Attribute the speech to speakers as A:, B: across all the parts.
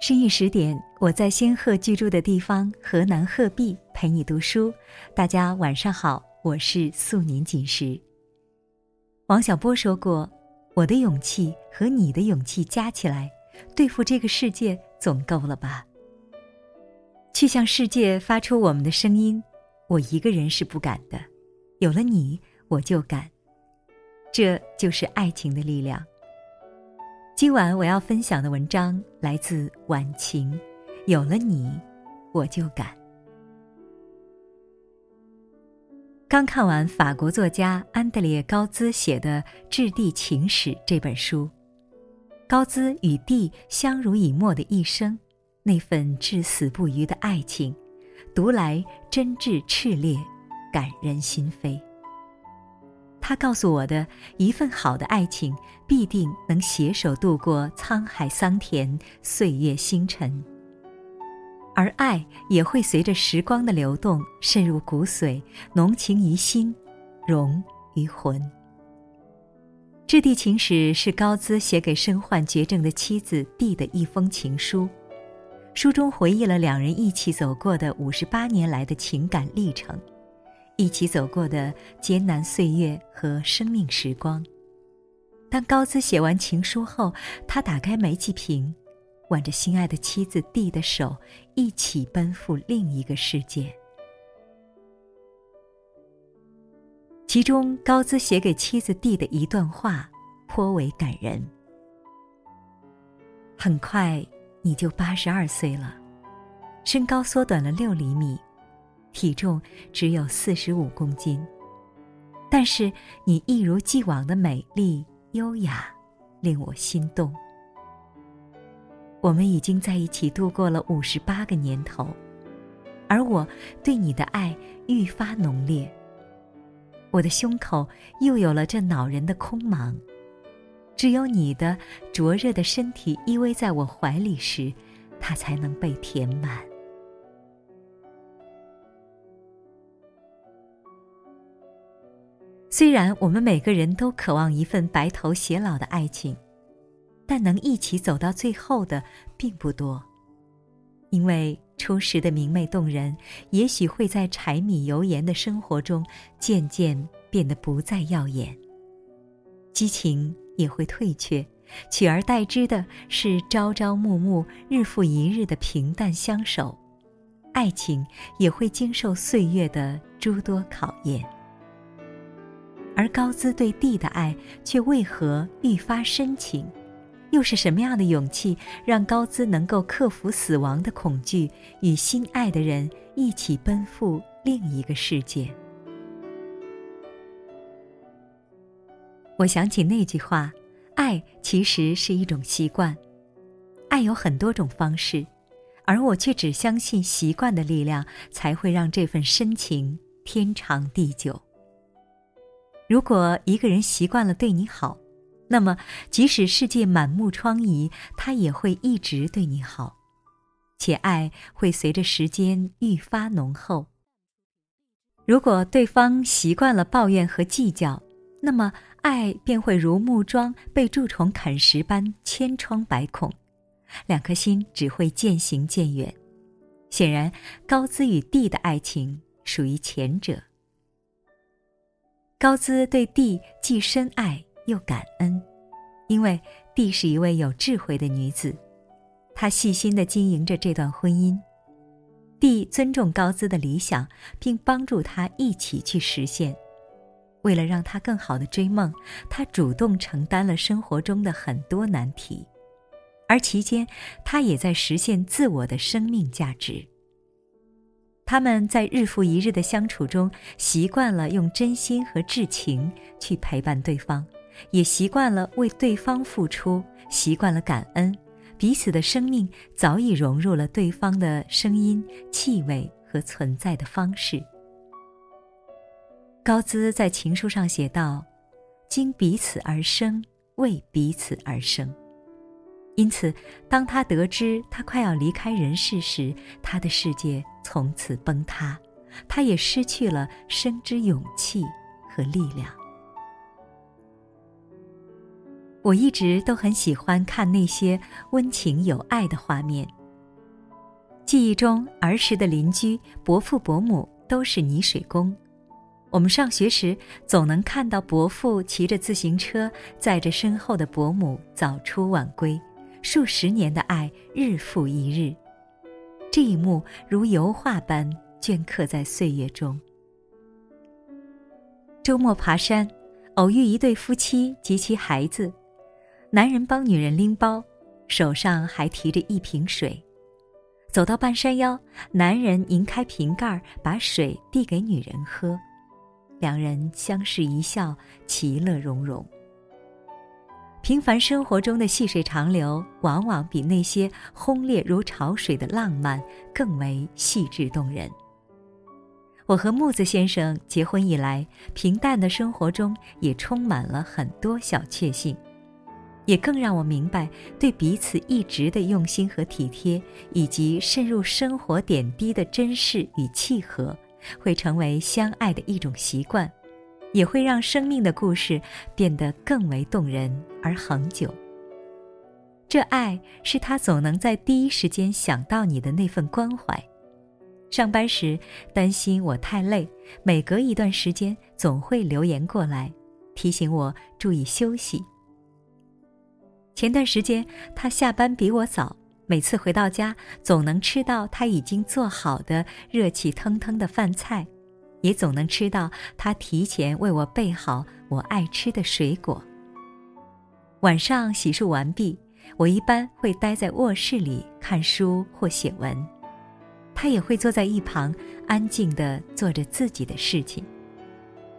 A: 深夜十点，我在仙鹤居住的地方河南鹤壁陪你读书。大家晚上好，我是素年锦时。王小波说过：“我的勇气和你的勇气加起来，对付这个世界总够了吧？”去向世界发出我们的声音，我一个人是不敢的，有了你，我就敢。这就是爱情的力量。今晚我要分享的文章来自晚晴，有了你，我就敢。刚看完法国作家安德烈·高兹写的《质地情史》这本书，高兹与地相濡以沫的一生，那份至死不渝的爱情，读来真挚炽烈，感人心扉。他告诉我的一份好的爱情，必定能携手度过沧海桑田、岁月星辰。而爱也会随着时光的流动渗入骨髓，浓情于心，融于魂。《质地情史》是高兹写给身患绝症的妻子递的一封情书，书中回忆了两人一起走过的五十八年来的情感历程。一起走过的艰难岁月和生命时光。当高兹写完情书后，他打开煤气瓶，挽着心爱的妻子蒂的手，一起奔赴另一个世界。其中，高兹写给妻子蒂的一段话颇为感人：“很快你就八十二岁了，身高缩短了六厘米。”体重只有四十五公斤，但是你一如既往的美丽优雅，令我心动。我们已经在一起度过了五十八个年头，而我对你的爱愈发浓烈。我的胸口又有了这恼人的空茫，只有你的灼热的身体依偎在我怀里时，它才能被填满。虽然我们每个人都渴望一份白头偕老的爱情，但能一起走到最后的并不多。因为初时的明媚动人，也许会在柴米油盐的生活中渐渐变得不再耀眼。激情也会退却，取而代之的是朝朝暮暮、日复一日的平淡相守。爱情也会经受岁月的诸多考验。而高兹对地的爱却为何愈发深情？又是什么样的勇气让高兹能够克服死亡的恐惧，与心爱的人一起奔赴另一个世界？我想起那句话：“爱其实是一种习惯，爱有很多种方式，而我却只相信习惯的力量，才会让这份深情天长地久。”如果一个人习惯了对你好，那么即使世界满目疮痍，他也会一直对你好，且爱会随着时间愈发浓厚。如果对方习惯了抱怨和计较，那么爱便会如木桩被蛀虫啃食般千疮百孔，两颗心只会渐行渐远。显然，高姿与地的爱情属于前者。高姿对地既深爱又感恩，因为地是一位有智慧的女子，她细心的经营着这段婚姻。地尊重高姿的理想，并帮助她一起去实现。为了让她更好的追梦，她主动承担了生活中的很多难题，而期间她也在实现自我的生命价值。他们在日复一日的相处中，习惯了用真心和至情去陪伴对方，也习惯了为对方付出，习惯了感恩，彼此的生命早已融入了对方的声音、气味和存在的方式。高兹在情书上写道：“经彼此而生，为彼此而生。”因此，当他得知他快要离开人世时，他的世界从此崩塌，他也失去了生之勇气和力量。我一直都很喜欢看那些温情有爱的画面。记忆中儿时的邻居伯父伯母都是泥水工，我们上学时总能看到伯父骑着自行车载着身后的伯母早出晚归，数十年的爱日复一日，这一幕如油画般镌刻在岁月中。周末爬山，偶遇一对夫妻及其孩子。男人帮女人拎包，手上还提着一瓶水。走到半山腰，男人拧开瓶盖，把水递给女人喝。两人相视一笑，其乐融融。平凡生活中的细水长流，往往比那些轰烈如潮水的浪漫更为细致动人。我和木子先生结婚以来，平淡的生活中也充满了很多小确幸。也更让我明白，对彼此一直的用心和体贴，以及渗入生活点滴的珍视与契合，会成为相爱的一种习惯，也会让生命的故事变得更为动人而恒久。这爱是他总能在第一时间想到你的那份关怀。上班时担心我太累，每隔一段时间总会留言过来，提醒我注意休息。前段时间，他下班比我早，每次回到家总能吃到他已经做好的热气腾腾的饭菜，也总能吃到他提前为我备好我爱吃的水果。晚上洗漱完毕，我一般会待在卧室里看书或写文，他也会坐在一旁安静地做着自己的事情，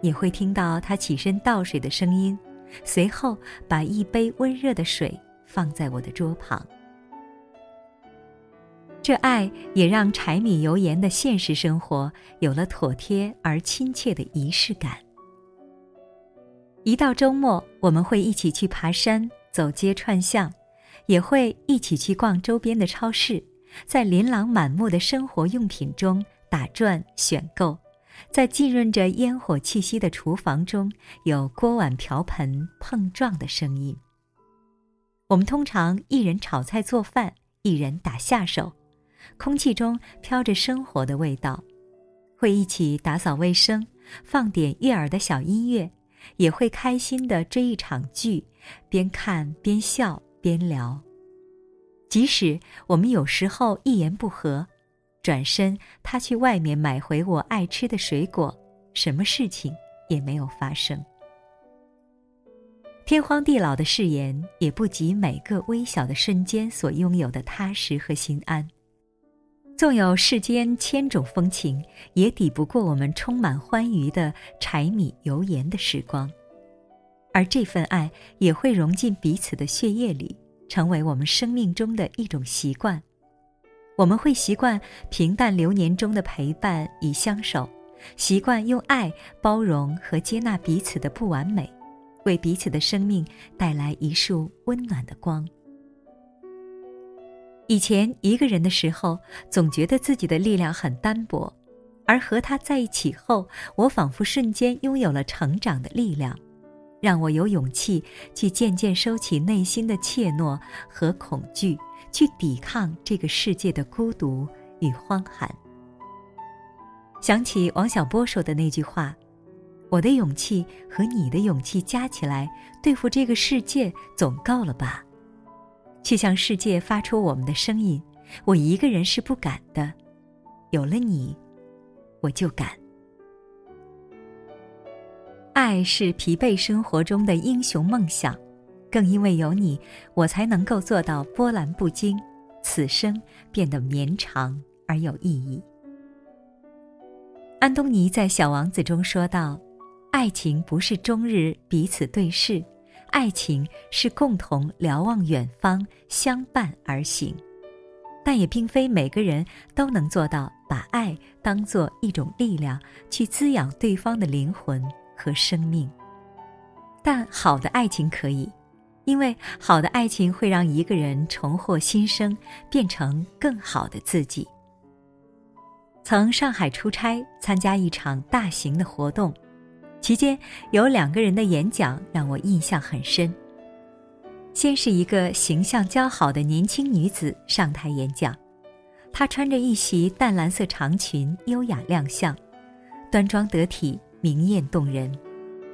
A: 也会听到他起身倒水的声音。随后，把一杯温热的水放在我的桌旁。这爱也让柴米油盐的现实生活有了妥帖而亲切的仪式感。一到周末，我们会一起去爬山、走街串巷，也会一起去逛周边的超市，在琳琅满目的生活用品中打转选购。在浸润着烟火气息的厨房中，有锅碗瓢盆碰撞的声音。我们通常一人炒菜做饭，一人打下手，空气中飘着生活的味道。会一起打扫卫生，放点悦耳的小音乐，也会开心的追一场剧，边看边笑边聊。即使我们有时候一言不合。转身，他去外面买回我爱吃的水果，什么事情也没有发生。天荒地老的誓言，也不及每个微小的瞬间所拥有的踏实和心安。纵有世间千种风情，也抵不过我们充满欢愉的柴米油盐的时光。而这份爱，也会融进彼此的血液里，成为我们生命中的一种习惯。我们会习惯平淡流年中的陪伴与相守，习惯用爱包容和接纳彼此的不完美，为彼此的生命带来一束温暖的光。以前一个人的时候，总觉得自己的力量很单薄，而和他在一起后，我仿佛瞬间拥有了成长的力量，让我有勇气去渐渐收起内心的怯懦和恐惧。去抵抗这个世界的孤独与荒寒。想起王小波说的那句话：“我的勇气和你的勇气加起来，对付这个世界总够了吧？去向世界发出我们的声音，我一个人是不敢的。有了你，我就敢。爱是疲惫生活中的英雄梦想。”更因为有你，我才能够做到波澜不惊，此生变得绵长而有意义。安东尼在《小王子》中说道：“爱情不是终日彼此对视，爱情是共同瞭望远方，相伴而行。但也并非每个人都能做到把爱当做一种力量，去滋养对方的灵魂和生命。但好的爱情可以。”因为好的爱情会让一个人重获新生，变成更好的自己。曾上海出差参加一场大型的活动，期间有两个人的演讲让我印象很深。先是一个形象姣好的年轻女子上台演讲，她穿着一袭淡蓝色长裙，优雅亮相，端庄得体，明艳动人。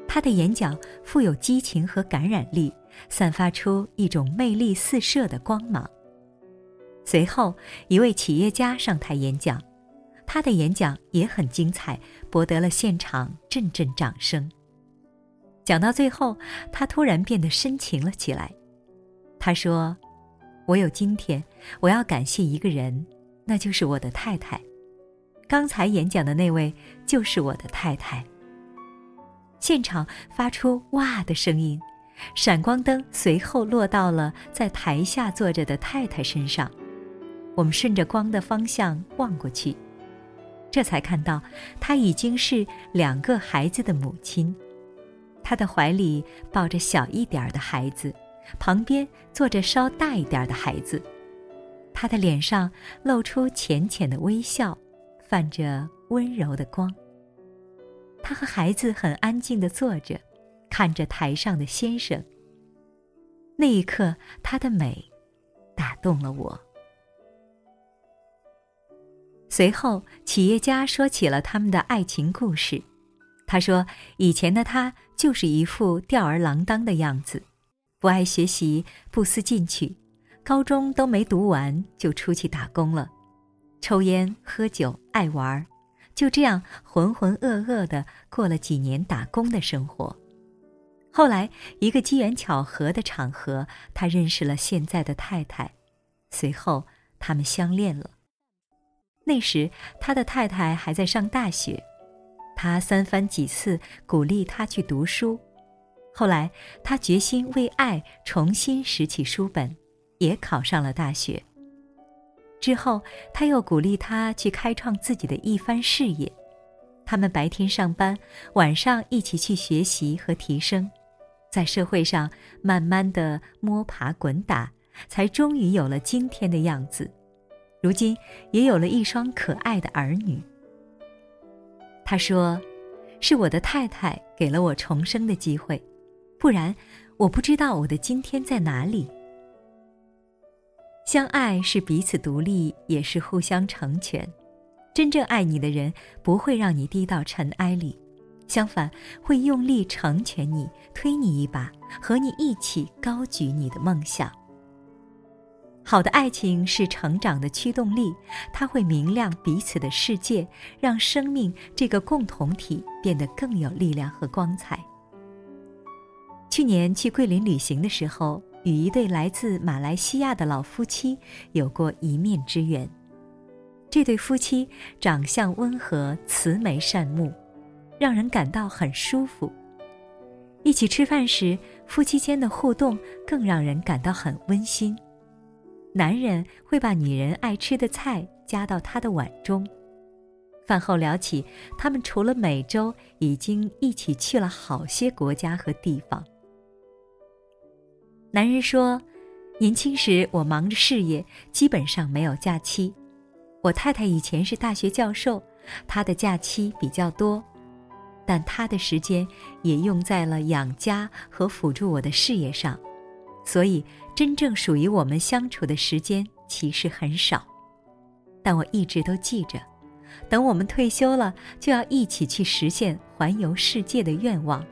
A: 她的演讲富有激情和感染力，散发出一种魅力四射的光芒。随后，一位企业家上台演讲，他的演讲也很精彩，博得了现场阵阵掌声。讲到最后，他突然变得深情了起来。他说：“我有今天，我要感谢一个人，那就是我的太太。刚才演讲的那位就是我的太太。”现场发出“哇”的声音，闪光灯随后落到了在台下坐着的太太身上。我们顺着光的方向望过去，这才看到她已经是两个孩子的母亲。她的怀里抱着小一点的孩子，旁边坐着稍大一点的孩子。她的脸上露出浅浅的微笑，泛着温柔的光。她和孩子很安静地坐着，看着台上的先生。那一刻，她的美打动了我。随后，企业家说起了他们的爱情故事。他说：“以前的他就是一副吊儿郎当的样子，不爱学习，不思进取，高中都没读完就出去打工了，抽烟喝酒，爱玩，就这样浑浑噩噩的过了几年打工的生活。后来，一个机缘巧合的场合，他认识了现在的太太，随后他们相恋了。”那时，他的太太还在上大学，他三番几次鼓励他去读书。后来，他决心为爱重新拾起书本，也考上了大学。之后，他又鼓励他去开创自己的一番事业。他们白天上班，晚上一起去学习和提升，在社会上慢慢的摸爬滚打，才终于有了今天的样子。如今也有了一双可爱的儿女。他说：“是我的太太给了我重生的机会，不然我不知道我的今天在哪里。”相爱是彼此独立，也是互相成全。真正爱你的人不会让你低到尘埃里，相反会用力成全你，推你一把，和你一起高举你的梦想。好的爱情是成长的驱动力，它会明亮彼此的世界，让生命这个共同体变得更有力量和光彩。去年去桂林旅行的时候，与一对来自马来西亚的老夫妻有过一面之缘。这对夫妻长相温和、慈眉善目，让人感到很舒服。一起吃饭时，夫妻间的互动更让人感到很温馨。男人会把女人爱吃的菜夹到他的碗中，饭后聊起他们除了美洲，已经一起去了好些国家和地方。男人说：“年轻时我忙着事业，基本上没有假期。我太太以前是大学教授，她的假期比较多，但她的时间也用在了养家和辅助我的事业上。”所以，真正属于我们相处的时间其实很少，但我一直都记着，等我们退休了，就要一起去实现环游世界的愿望。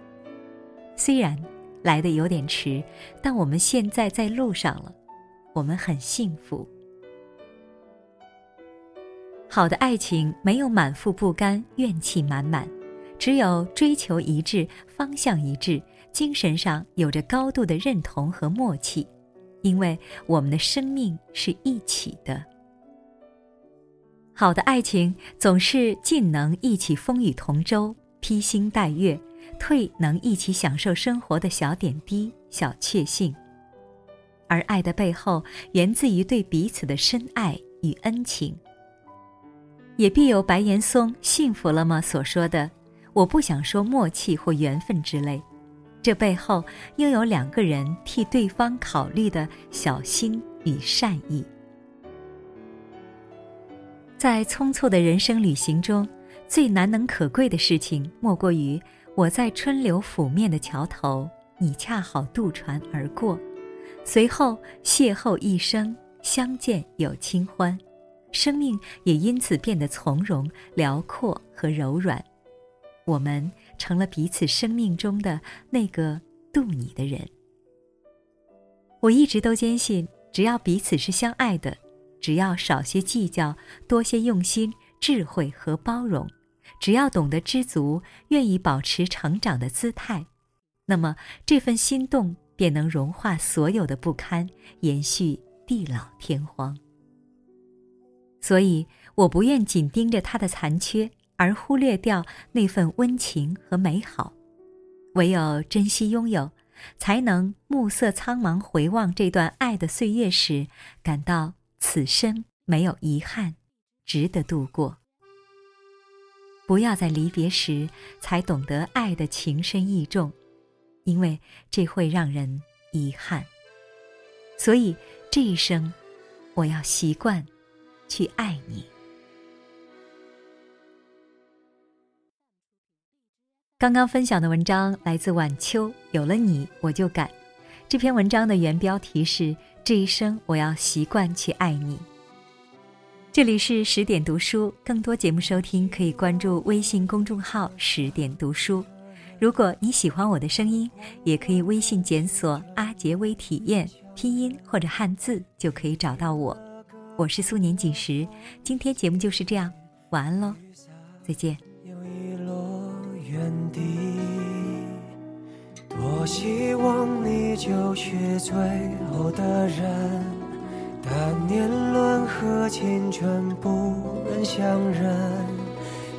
A: 虽然来的有点迟，但我们现在在路上了，我们很幸福。好的爱情没有满腹不甘、怨气满满，只有追求一致、方向一致。精神上有着高度的认同和默契，因为我们的生命是一起的。好的爱情总是进能一起风雨同舟、披星戴月，退能一起享受生活的小点滴、小确幸。而爱的背后，源自于对彼此的深爱与恩情。也必有白岩松《幸福了吗》所说的：“我不想说默契或缘分之类。”这背后又有两个人替对方考虑的小心与善意。在匆促的人生旅行中，最难能可贵的事情，莫过于我在春流拂面的桥头，你恰好渡船而过，随后邂逅一生，相见有清欢，生命也因此变得从容、辽阔和柔软。我们成了彼此生命中的那个渡你的人。我一直都坚信，只要彼此是相爱的，只要少些计较，多些用心、智慧和包容，只要懂得知足，愿意保持成长的姿态，那么这份心动便能融化所有的不堪，延续地老天荒。所以，我不愿紧盯着他的残缺。而忽略掉那份温情和美好，唯有珍惜拥有，才能暮色苍茫回望这段爱的岁月时，感到此生没有遗憾，值得度过。不要在离别时才懂得爱的情深意重，因为这会让人遗憾。所以这一生，我要习惯去爱你。刚刚分享的文章来自晚秋，有了你我就敢。这篇文章的原标题是“这一生我要习惯去爱你”。这里是十点读书，更多节目收听可以关注微信公众号“十点读书”。如果你喜欢我的声音，也可以微信检索“阿杰微体验”拼音或者汉字就可以找到我。我是苏年锦时，今天节目就是这样，晚安喽，再见。
B: 地多希望你就是最后的人，但年轮和青春不忍相认。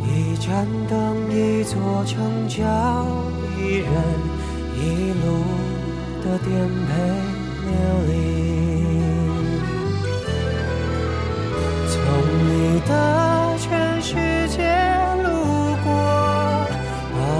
B: 一盏灯，一座城，叫一人，一路的颠沛流离。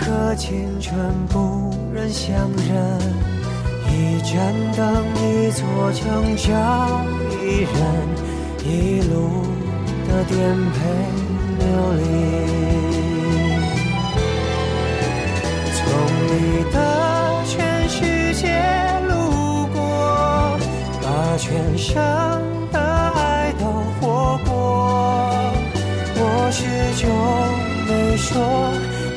B: 和青春不忍相认。一盏灯，一座城，找一人，一路的颠沛流离。从你的全世界路过，把全生的爱都活过。我始终没说，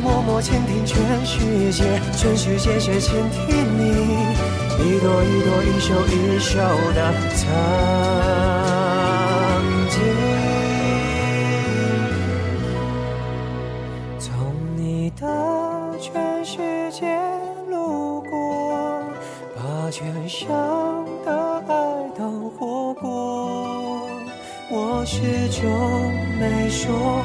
B: 默默倾听全世界，全世界却倾听你一朵一朵、一首一首的曾经。从你的全世界路过，把全生的爱都活过，我始终没说。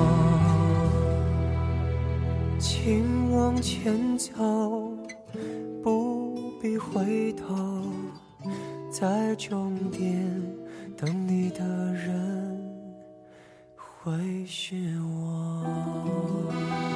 B: 前走，不必回头，在终点等你的人会是我。